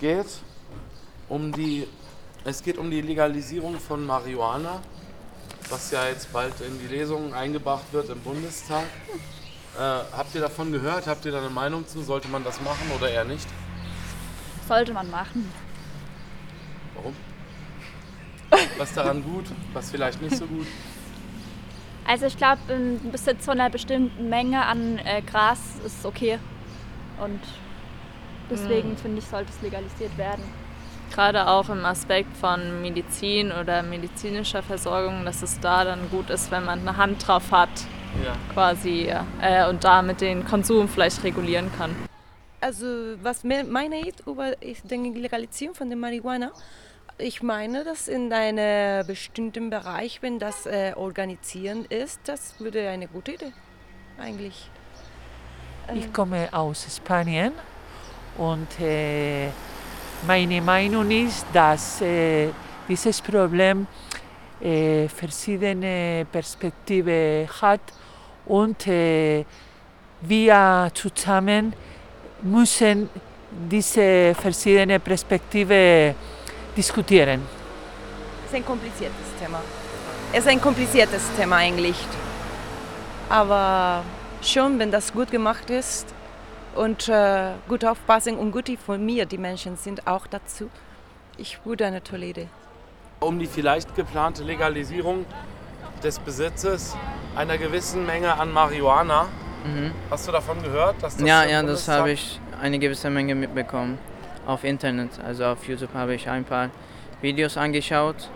geht um die, es geht um die Legalisierung von Marihuana, was ja jetzt bald in die Lesung eingebracht wird im Bundestag. Äh, habt ihr davon gehört? Habt ihr da eine Meinung zu? Sollte man das machen oder eher nicht? Sollte man machen. Warum? Was daran gut, was vielleicht nicht so gut? Also ich glaube, ein Besitz von einer bestimmten Menge an äh, Gras ist okay. Und deswegen finde ich, sollte es legalisiert werden. Gerade auch im Aspekt von Medizin oder medizinischer Versorgung, dass es da dann gut ist, wenn man eine Hand drauf hat, Ja. quasi, äh, und damit den Konsum vielleicht regulieren kann. Also was me- meine ich über die Legalisierung von der Marihuana? Ich meine, dass in einem bestimmten Bereich, wenn das äh, organisieren ist, das würde eine gute Idee eigentlich. Ich komme aus Spanien und äh, meine Meinung ist, dass äh, dieses Problem äh, verschiedene Perspektiven hat und äh, wir zusammen müssen diese verschiedenen Perspektiven diskutieren. Es ist ein kompliziertes Thema. Es ist ein kompliziertes Thema eigentlich. Aber schon, wenn das gut gemacht ist und äh, gut aufpassen und gut informiert die Menschen sind auch dazu, ich würde eine tolle Idee. Um die vielleicht geplante Legalisierung des Besitzes einer gewissen Menge an Marihuana. Mhm. Hast du davon gehört? Dass das Ja, ja, das habe ich eine gewisse Menge mitbekommen. Auf Internet, also auf YouTube habe ich ein paar Videos angeschaut.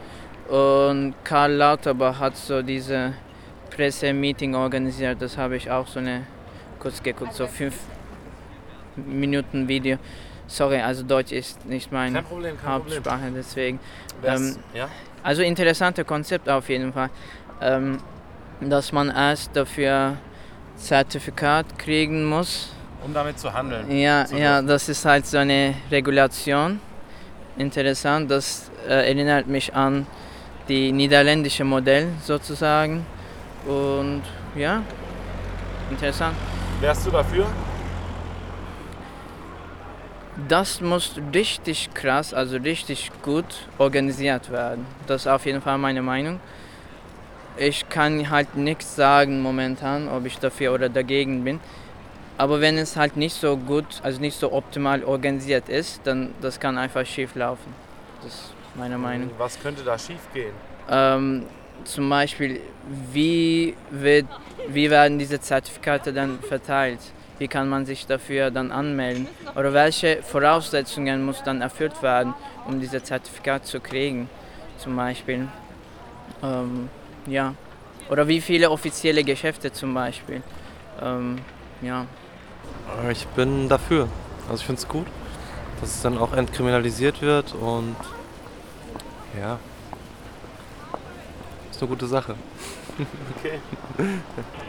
Und Karl Lauterbach hat so diese Pressemeeting organisiert. Das habe ich auch so eine kurz geguckt, so fünf Minuten Video. Sorry, also Deutsch ist nicht meine Kein Problem. Hauptsprache, deswegen. Ähm, ja? Also interessantes Konzept auf jeden Fall, ähm, dass man erst dafür Zertifikat kriegen muss. Um damit zu handeln. Ja, zu ja, das ist halt so eine Regulation. Interessant, das äh, erinnert mich an die niederländische Modell sozusagen. Und ja, interessant. Wärst du dafür? Das muss richtig krass, also richtig gut organisiert werden. Das ist auf jeden Fall meine Meinung. Ich kann halt nichts sagen momentan, ob ich dafür oder dagegen bin. Aber wenn es halt nicht so gut, also nicht so optimal organisiert ist, dann das kann einfach schief laufen. Das ist meine Meinung. Was könnte da schief gehen? Ähm, zum Beispiel, wie, wird, wie werden diese Zertifikate dann verteilt? Wie kann man sich dafür dann anmelden? Oder welche Voraussetzungen muss dann erfüllt werden, um dieses Zertifikat zu kriegen? Zum Beispiel. Ähm, ja. Oder wie viele offizielle Geschäfte zum Beispiel? Ähm, ja. Ich bin dafür. Also ich finde es gut, dass es dann auch entkriminalisiert wird und ja, eine gute Sache. Okay.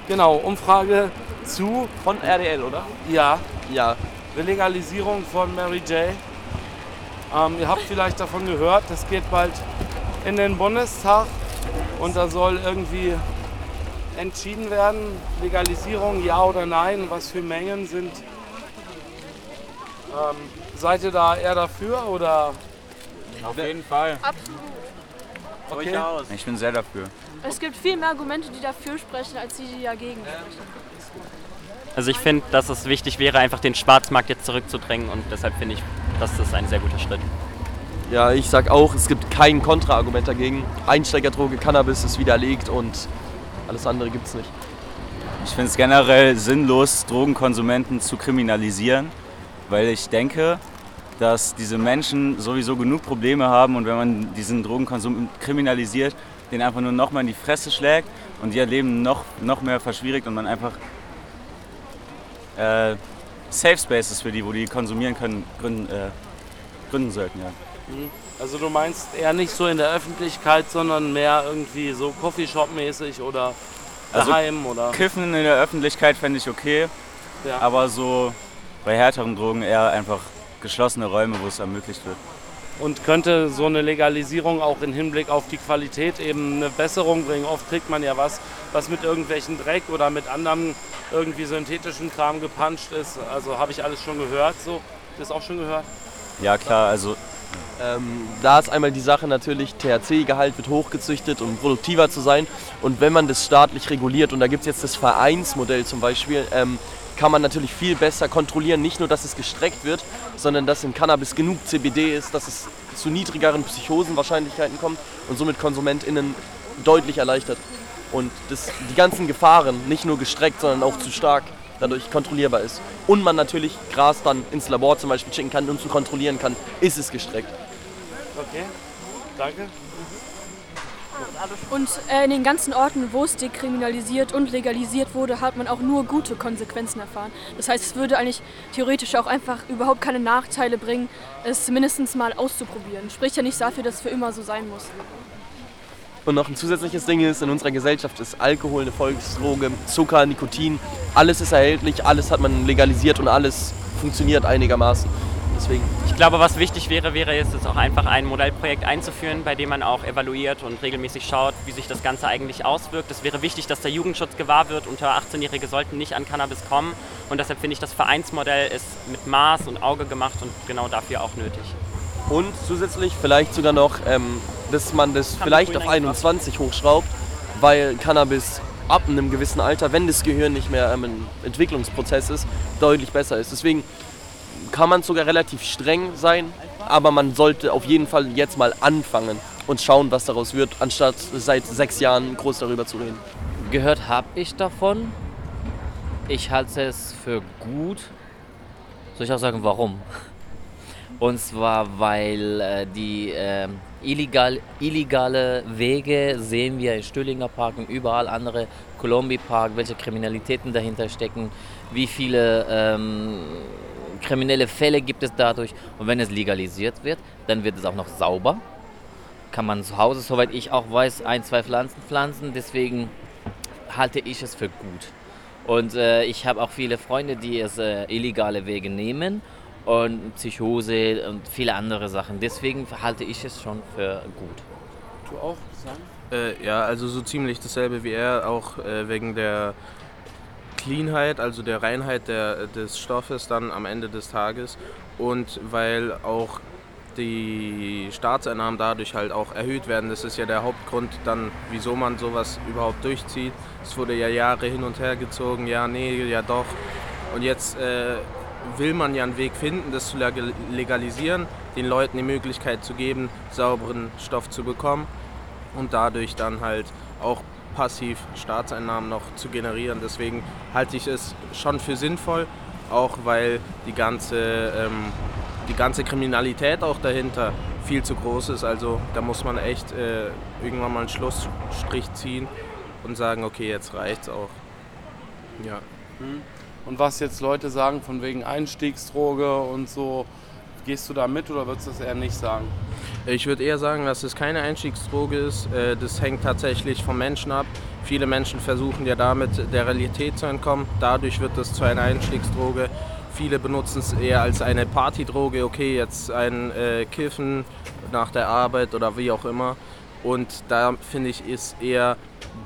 Genau, Umfrage zu. Von RDL, oder? Ja. Ja. Der Legalisierung von Mary J. Ähm, ihr habt vielleicht davon gehört, das geht bald in den Bundestag und da soll irgendwie entschieden werden, Legalisierung ja oder nein, was für Mengen sind. Ähm, seid ihr da eher dafür oder? Auf jeden Fall. Absolut. Okay. Durchaus. Ich bin sehr dafür. Es gibt viel mehr Argumente, die dafür sprechen, als die, die dagegen sprechen. Also ich finde, dass es wichtig wäre, einfach den Schwarzmarkt jetzt zurückzudrängen und deshalb finde ich, dass das ein sehr guter Schritt. Ja, ich sag auch, es gibt kein Kontraargument dagegen. Einsteigerdroge, Cannabis ist widerlegt und alles andere gibt's nicht. Ich finde es generell sinnlos, Drogenkonsumenten zu kriminalisieren, weil ich denke, dass diese Menschen sowieso genug Probleme haben und wenn man diesen Drogenkonsum kriminalisiert, den einfach nur nochmal in die Fresse schlägt und ihr Leben noch, noch mehr verschwierigt und man einfach äh, Safe Spaces für die, wo die konsumieren können, gründen, äh, gründen sollten. Ja. Mhm. Also du meinst eher nicht so in der Öffentlichkeit, sondern mehr irgendwie so Coffeeshop-mäßig oder daheim oder. Also Kiffen in der Öffentlichkeit fände ich okay, Ja. aber so bei härteren Drogen eher einfach geschlossene Räume, wo es ermöglicht wird. Und könnte so eine Legalisierung auch im Hinblick auf die Qualität eben eine Besserung bringen? Oft kriegt man ja was, was mit irgendwelchen Dreck oder mit anderem irgendwie synthetischen Kram gepanscht ist. Also habe ich alles schon gehört. So, das auch schon gehört? Ja klar, also Ähm, da ist einmal die Sache natürlich, THC-Gehalt wird hochgezüchtet, um produktiver zu sein. Und wenn man das staatlich reguliert, und da gibt es jetzt das Vereinsmodell zum Beispiel, ähm, kann man natürlich viel besser kontrollieren, nicht nur, dass es gestreckt wird, sondern dass in Cannabis genug CBD ist, dass es zu niedrigeren Psychosenwahrscheinlichkeiten kommt und somit KonsumentInnen deutlich erleichtert. Und das, die ganzen Gefahren, nicht nur gestreckt, sondern auch zu stark, dadurch kontrollierbar ist. Und man natürlich Gras dann ins Labor zum Beispiel schicken kann und zu kontrollieren kann, ist es gestreckt. Okay, danke. Und äh, in den ganzen Orten, wo es dekriminalisiert und legalisiert wurde, hat man auch nur gute Konsequenzen erfahren. Das heißt, es würde eigentlich theoretisch auch einfach überhaupt keine Nachteile bringen, es mindestens mal auszuprobieren. Spricht ja nicht dafür, dass es für immer so sein muss. Und noch ein zusätzliches Ding ist, in unserer Gesellschaft ist Alkohol eine Volksdroge, Zucker, Nikotin, alles ist erhältlich, alles hat man legalisiert und alles funktioniert einigermaßen. Deswegen. Ich glaube, was wichtig wäre, wäre es auch einfach ein Modellprojekt einzuführen, bei dem man auch evaluiert und regelmäßig schaut, wie sich das Ganze eigentlich auswirkt. Es wäre wichtig, dass der Jugendschutz gewahr wird. Unter 18-Jährige sollten nicht an Cannabis kommen. Und deshalb finde ich, das Vereinsmodell ist mit Maß und Auge gemacht und genau dafür auch nötig. Und zusätzlich vielleicht sogar noch, ähm, dass man das Kann vielleicht auf vorhin 21 hochschraubt, weil Cannabis ab einem gewissen Alter, wenn das Gehirn nicht mehr ähm, ein Entwicklungsprozess ist, deutlich besser ist. Deswegen kann man sogar relativ streng sein, aber man sollte auf jeden Fall jetzt mal anfangen und schauen, was daraus wird, anstatt seit sechs Jahren groß darüber zu reden. Gehört habe ich davon. Ich halte es für gut. Soll ich auch sagen, warum? Und zwar, weil äh, die äh, illegal, illegale Wege sehen wir in Stüllinger Park und überall andere, Colombi Park, welche Kriminalitäten dahinter stecken, wie viele ähm, kriminelle Fälle gibt es dadurch. Und wenn es legalisiert wird, dann wird es auch noch sauber. Kann man zu Hause, soweit ich auch weiß, ein, zwei Pflanzen pflanzen. Deswegen halte ich es für gut. Und äh, ich habe auch viele Freunde, die es äh, illegale Wege nehmen und Psychose und viele andere Sachen. Deswegen halte ich es schon für gut. Du auch, Sam? Äh, ja, also so ziemlich dasselbe wie er, auch äh, wegen der Cleanheit, also der Reinheit der, des Stoffes dann am Ende des Tages und weil auch die Staatseinnahmen dadurch halt auch erhöht werden. Das ist ja der Hauptgrund dann, wieso man sowas überhaupt durchzieht. Es wurde ja Jahre hin und her gezogen, ja, nee, ja doch. Und jetzt äh, will man ja einen Weg finden, das zu legal- legalisieren, den Leuten die Möglichkeit zu geben, sauberen Stoff zu bekommen und dadurch dann halt auch passiv Staatseinnahmen noch zu generieren. Deswegen halte ich es schon für sinnvoll, auch weil die ganze, ähm, die ganze Kriminalität auch dahinter viel zu groß ist. Also da muss man echt äh, irgendwann mal einen Schlussstrich ziehen und sagen, okay, jetzt reicht's auch. Ja. Hm. Und was jetzt Leute sagen von wegen Einstiegsdroge und so, gehst du da mit oder würdest du das eher nicht sagen? Ich würde eher sagen, dass es keine Einstiegsdroge ist. Äh, Das hängt tatsächlich vom Menschen ab. Viele Menschen versuchen ja damit der Realität zu entkommen. Dadurch wird es zu einer Einstiegsdroge. Viele benutzen es eher als eine Partydroge. Okay, jetzt ein äh, Kiffen nach der Arbeit oder wie auch immer. Und da finde ich, ist eher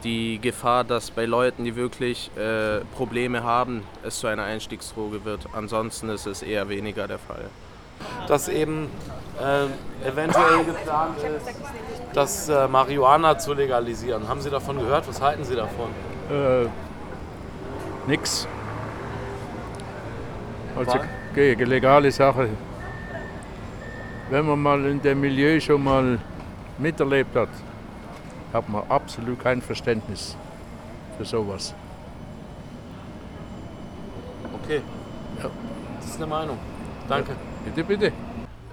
die Gefahr, dass bei Leuten, die wirklich äh, Probleme haben, es zu einer Einstiegsdroge wird. Ansonsten ist es eher weniger der Fall. Dass eben äh, eventuell geplant ist, das äh, Marihuana zu legalisieren. Haben Sie davon gehört? Was halten Sie davon? Äh, nix. Also ge- legale Sache. Wenn man mal in dem Milieu schon mal miterlebt hat, hat man absolut kein Verständnis für sowas. Okay. Ja. Das ist eine Meinung. Danke. Bitte, bitte.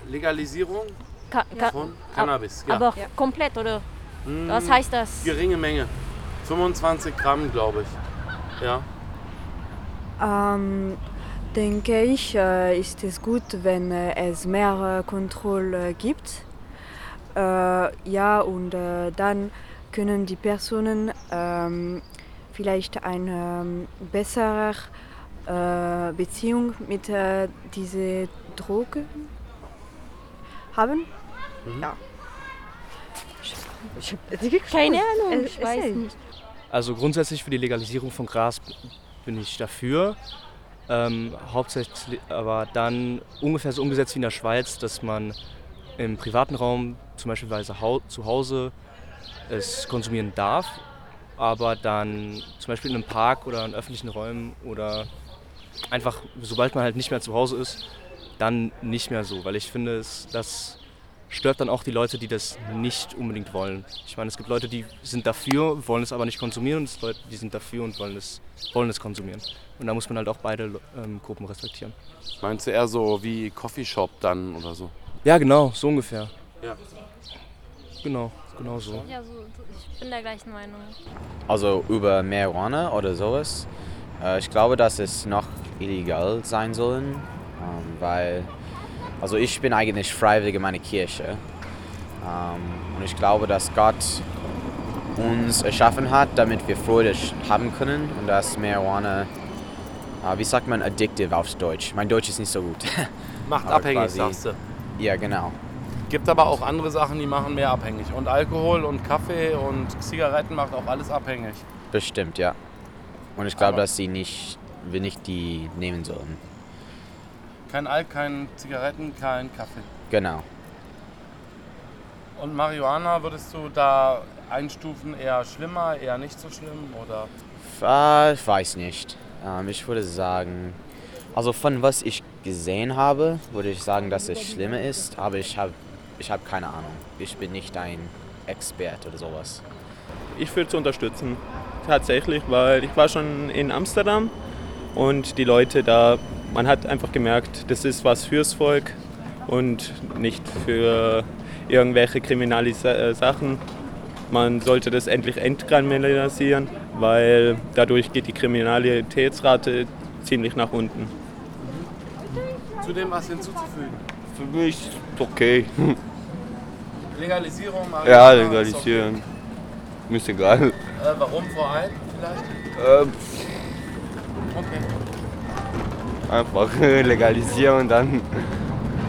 Legalisierung Ka ka von Cannabis. Ja. Aber komplett, oder? Mm, Was heißt das? Geringe Menge. 25 Gramm, glaube ich. Ja. Ähm, denke ich, äh, ist es gut, wenn äh, es mehr äh, Kontrolle gibt. Äh, ja, und äh, dann können die Personen ähm, vielleicht eine ähm, bessere äh, Beziehung mit äh, dieser Droge haben. Ja. Ich, ich, Keine Ahnung, Äh, ich weiß erzähl. nicht. Also grundsätzlich für die Legalisierung von Gras bin ich dafür. Ähm, hauptsächlich aber dann ungefähr so umgesetzt wie in der Schweiz, dass man im privaten Raum, zum Beispiel zu Hause, es konsumieren darf, aber dann zum Beispiel in einem Park oder in öffentlichen Räumen oder einfach, sobald man halt nicht mehr zu Hause ist, dann nicht mehr so, weil ich finde, es, das stört dann auch die Leute, die das nicht unbedingt wollen. Ich meine, es gibt Leute, die sind dafür, wollen es aber nicht konsumieren und es gibt Leute, die sind dafür und wollen es, wollen es konsumieren. Und da muss man halt auch beide ähm, Gruppen respektieren. Meinst du eher so wie Coffeeshop dann oder so? Ja, genau, so ungefähr. Ja. Genau, genau so. Ja, so, ich bin der gleichen Meinung. Also über Marihuana oder sowas. Äh, ich glaube, dass es noch illegal sein soll, ähm, weil also ich bin eigentlich freiwillig in meiner Kirche. Ähm, und ich glaube, dass Gott uns erschaffen hat, damit wir Freude haben können und dass Marihuana, äh, wie sagt man, addictive auf Deutsch? Mein Deutsch ist nicht so gut. Macht abhängig, quasi, sagst du. Ja, genau. Gibt aber auch andere Sachen, die machen mehr abhängig. Und Alkohol und Kaffee und Zigaretten macht auch alles abhängig. Bestimmt, ja. Und ich glaube, dass sie nicht, wir nicht die nehmen sollen. Kein Alk, kein Zigaretten, kein Kaffee. Genau. Und Marihuana würdest du da einstufen, eher schlimmer, eher nicht so schlimm oder? Äh, ich weiß nicht. Ähm, ich würde sagen, also von was ich gesehen habe, würde ich sagen, dass es schlimmer ist, aber ich habe ich hab keine Ahnung. Ich bin nicht ein Expert oder sowas. Ich würde es unterstützen, tatsächlich, weil ich war schon in Amsterdam und die Leute da man hat einfach gemerkt, das ist was fürs Volk und nicht für irgendwelche kriminelle äh, Sachen. Man sollte das endlich entkriminalisieren, weil dadurch geht die Kriminalitätsrate ziemlich nach unten. Zu dem was hinzuzufügen? Für mich ist okay. Legalisierung? Marihuana, ja, legalisieren. Okay. Mir ist egal. Äh, warum vor allem vielleicht? Ähm, okay einfach legalisieren und dann.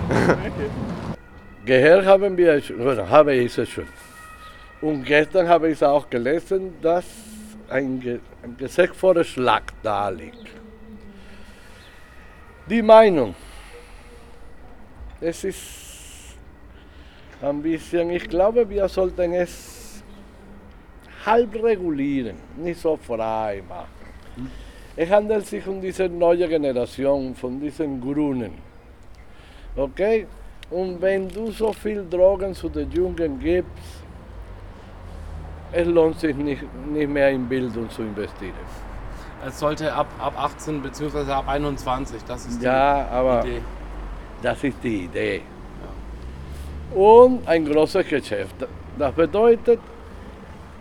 Gehört haben wir, habe ich es schon. Und gestern habe ich auch gelesen, dass ein, Ge ein Gesetzvorschlag da liegt. Die Meinung, es ist ein bisschen, ich glaube, wir sollten es halb regulieren, nicht so frei machen. Es handelt sich um diese neue Generation von diesen Grünen. Okay? Und wenn du so viel Drogen zu den Jungen gibst, es lohnt sich nicht, nicht mehr in Bildung zu investieren. Es sollte ab, ab 18 bzw. ab 21, das ist die ja, aber Idee. Das ist die Idee. Ja. Und ein großes Geschäft. Das bedeutet,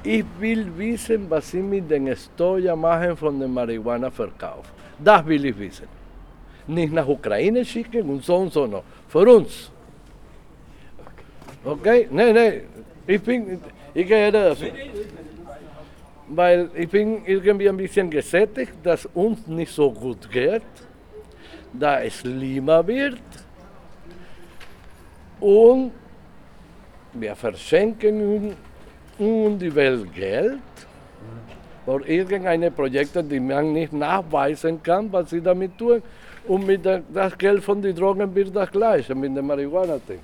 ich will wissen, was sie mit den Steuern machen von dem Marihuana-Verkauf. Das will ich wissen. Nicht nach Ukraine schicken und so und so noch. Für uns. Okay? Nein, nein. Ich bin, ich gehe dazu. Weil ich bin irgendwie ein bisschen gesättigt, dass uns nicht so gut geht, da es schlimmer wird. Und wir verschenken und die Welt Geld für irgendeine Projekte, die man nicht nachweisen kann, was sie damit tun. Und mit der, das Geld von den Drogen wird das gleiche, mit dem Marihuana-Ding.